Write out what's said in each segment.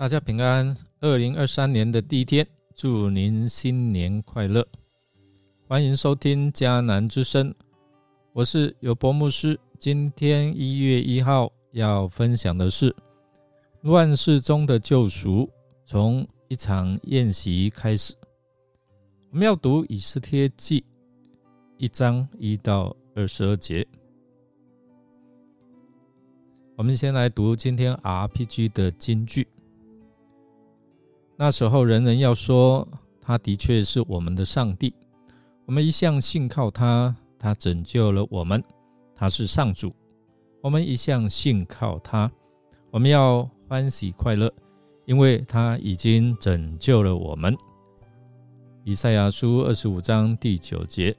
大家平安。二零二三年的第一天，祝您新年快乐！欢迎收听迦南之声，我是有博牧师。今天一月一号要分享的是乱世中的救赎，从一场宴席开始。我们要读以斯帖记一章一到二十二节。我们先来读今天 RPG 的金句。那时候，人人要说，他的确是我们的上帝。我们一向信靠他，他拯救了我们，他是上主。我们一向信靠他，我们要欢喜快乐，因为他已经拯救了我们。以赛亚书二十五章第九节。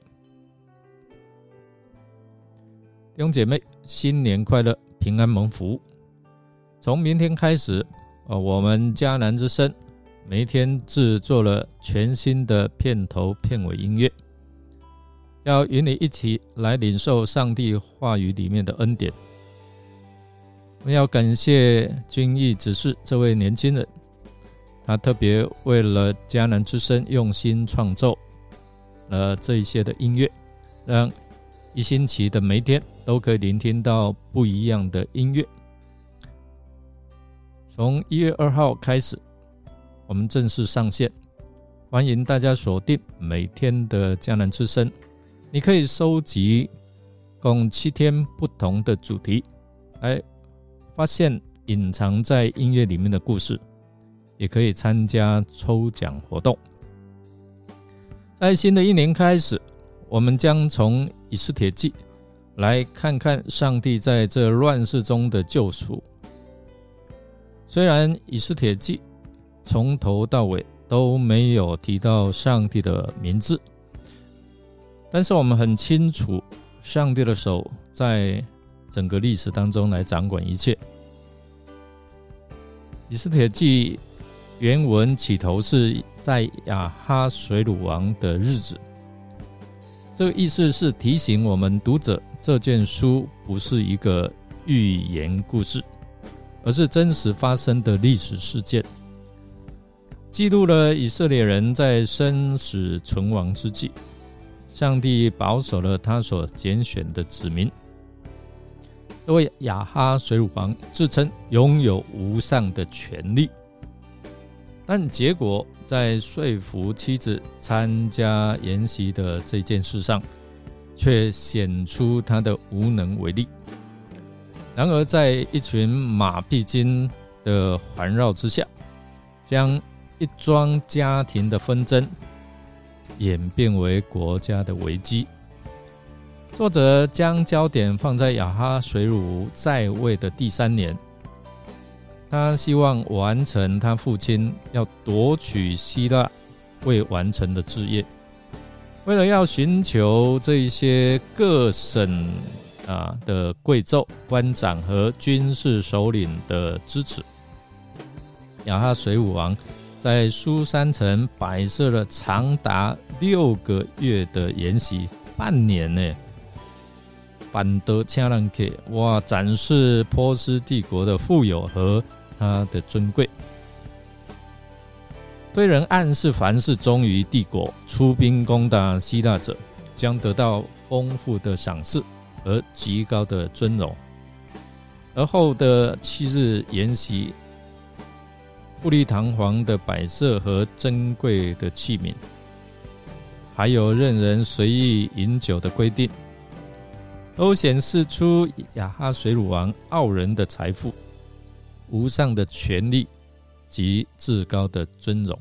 弟兄姐妹，新年快乐！平安蒙福。从明天开始，呃，我们迦南之声每一天制作了全新的片头片尾音乐，要与你一起来领受上帝话语里面的恩典。我们要感谢君毅执事这位年轻人，他特别为了迦南之声用心创作了这一些的音乐，让。一星期的每天都可以聆听到不一样的音乐。从一月二号开始，我们正式上线，欢迎大家锁定每天的江南之声。你可以收集共七天不同的主题，来发现隐藏在音乐里面的故事，也可以参加抽奖活动。在新的一年开始。我们将从以斯帖记来看看上帝在这乱世中的救赎。虽然以斯帖记从头到尾都没有提到上帝的名字，但是我们很清楚，上帝的手在整个历史当中来掌管一切。以斯帖记原文起头是在亚哈水鲁王的日子。这个意思是提醒我们读者，这件书不是一个寓言故事，而是真实发生的历史事件，记录了以色列人在生死存亡之际，上帝保守了他所拣选的子民。这位亚哈水乳王自称拥有无上的权力。但结果在说服妻子参加筵席的这件事上，却显出他的无能为力。然而，在一群马屁精的环绕之下，将一桩家庭的纷争演变为国家的危机。作者将焦点放在亚哈水乳在位的第三年。他希望完成他父亲要夺取希腊未完成的志业，为了要寻求这一些各省啊的贵胄、官长和军事首领的支持，亚哈水武王在苏山城摆设了长达六个月的筵席，半年呢，板德恰兰克哇，展示波斯帝国的富有和。他的尊贵，对人暗示，凡是忠于帝国、出兵攻打希腊者，将得到丰富的赏赐和极高的尊荣。而后的七日筵席，富丽堂皇的摆设和珍贵的器皿，还有任人随意饮酒的规定，都显示出亚哈水乳王傲人的财富。无上的权力及至高的尊荣，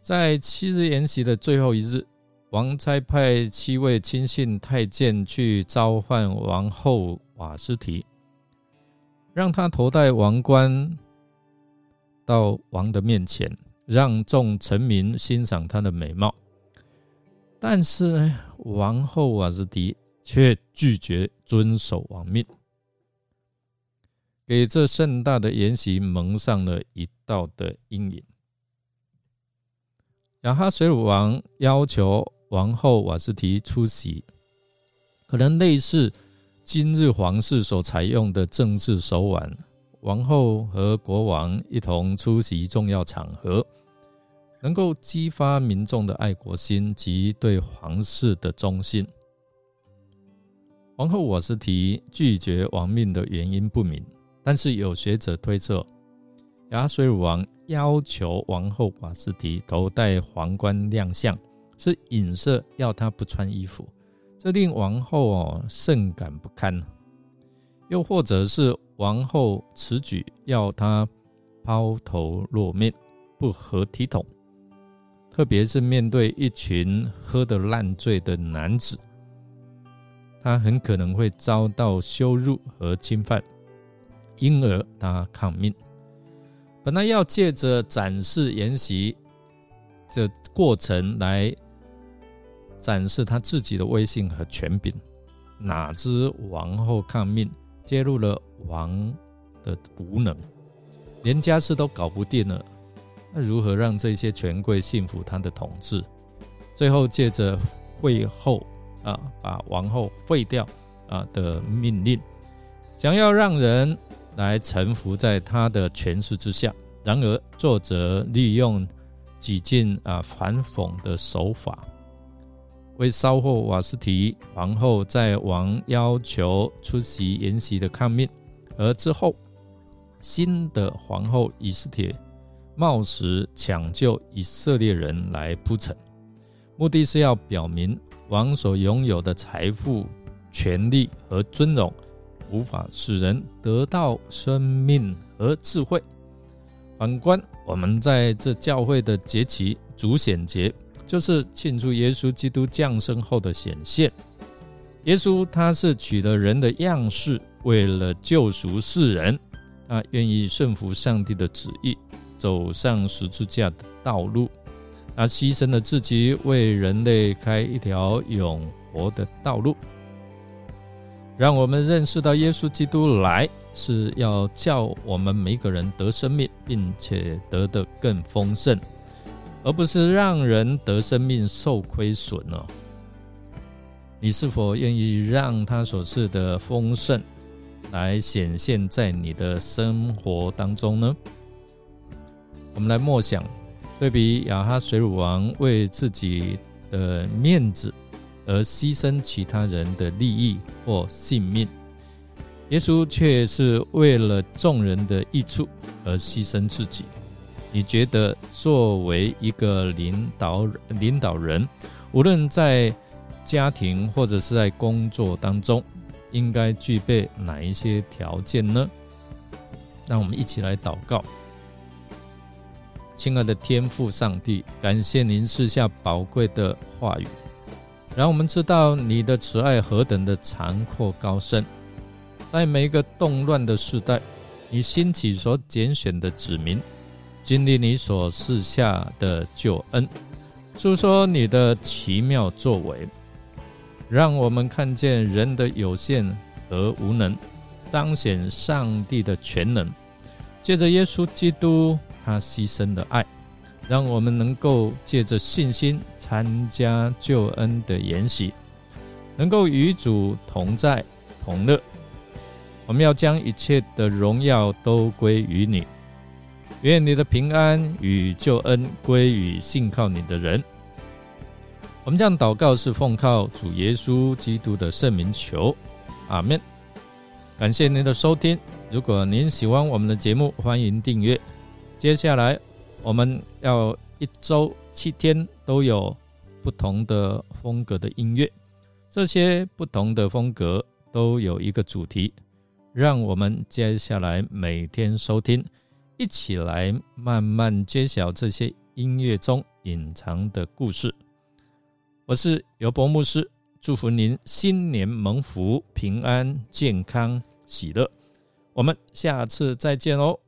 在七日筵席的最后一日，王差派七位亲信太监去召唤王后瓦斯提，让他头戴王冠到王的面前，让众臣民欣赏他的美貌。但是呢，王后瓦斯提却拒绝遵守王命。给这盛大的筵席蒙上了一道的阴影。亚哈水鲁王要求王后瓦斯提出席，可能类似今日皇室所采用的政治手腕，王后和国王一同出席重要场合，能够激发民众的爱国心及对皇室的忠心。王后瓦斯提拒绝亡命的原因不明，但是有学者推测，亚水鲁王要求王后瓦斯提头戴皇冠亮相，是影射要她不穿衣服，这令王后哦甚感不堪。又或者是王后此举要她抛头露面，不合体统，特别是面对一群喝得烂醉的男子。他很可能会遭到羞辱和侵犯，因而他抗命。本来要借着展示筵席这过程来展示他自己的威信和权柄，哪知王后抗命，揭露了王的无能，连家事都搞不定了，那如何让这些权贵信服他的统治？最后借着会后。啊，把王后废掉啊的命令，想要让人来臣服在他的权势之下。然而，作者利用几近啊反讽的手法，为稍后瓦斯提皇后在王要求出席筵席的抗命，而之后新的皇后以斯帖冒死抢救以色列人来铺陈，目的是要表明。王所拥有的财富、权力和尊荣，无法使人得到生命和智慧。反观我们在这教会的节期主显节，就是庆祝耶稣基督降生后的显现。耶稣他是取了人的样式，为了救赎世人，他愿意顺服上帝的旨意，走上十字架的道路。他牺牲了自己，为人类开一条永活的道路，让我们认识到耶稣基督来是要叫我们每个人得生命，并且得的更丰盛，而不是让人得生命受亏损哦。你是否愿意让他所赐的丰盛来显现在你的生活当中呢？我们来默想。对比亚哈水乳王为自己的面子而牺牲其他人的利益或性命，耶稣却是为了众人的益处而牺牲自己。你觉得作为一个领导领导人，无论在家庭或者是在工作当中，应该具备哪一些条件呢？让我们一起来祷告。亲爱的天父上帝，感谢您赐下宝贵的话语，让我们知道你的慈爱何等的残阔高深。在每一个动乱的时代，你兴起所拣选的子民，经历你所赐下的救恩，诉说你的奇妙作为，让我们看见人的有限和无能，彰显上帝的全能。借着耶稣基督。他牺牲的爱，让我们能够借着信心参加救恩的筵席，能够与主同在同乐。我们要将一切的荣耀都归于你，愿你的平安与救恩归于信靠你的人。我们这样祷告是奉靠主耶稣基督的圣名求，阿门。感谢您的收听，如果您喜欢我们的节目，欢迎订阅。接下来，我们要一周七天都有不同的风格的音乐，这些不同的风格都有一个主题，让我们接下来每天收听，一起来慢慢揭晓这些音乐中隐藏的故事。我是尤博牧师，祝福您新年蒙福、平安、健康、喜乐。我们下次再见哦。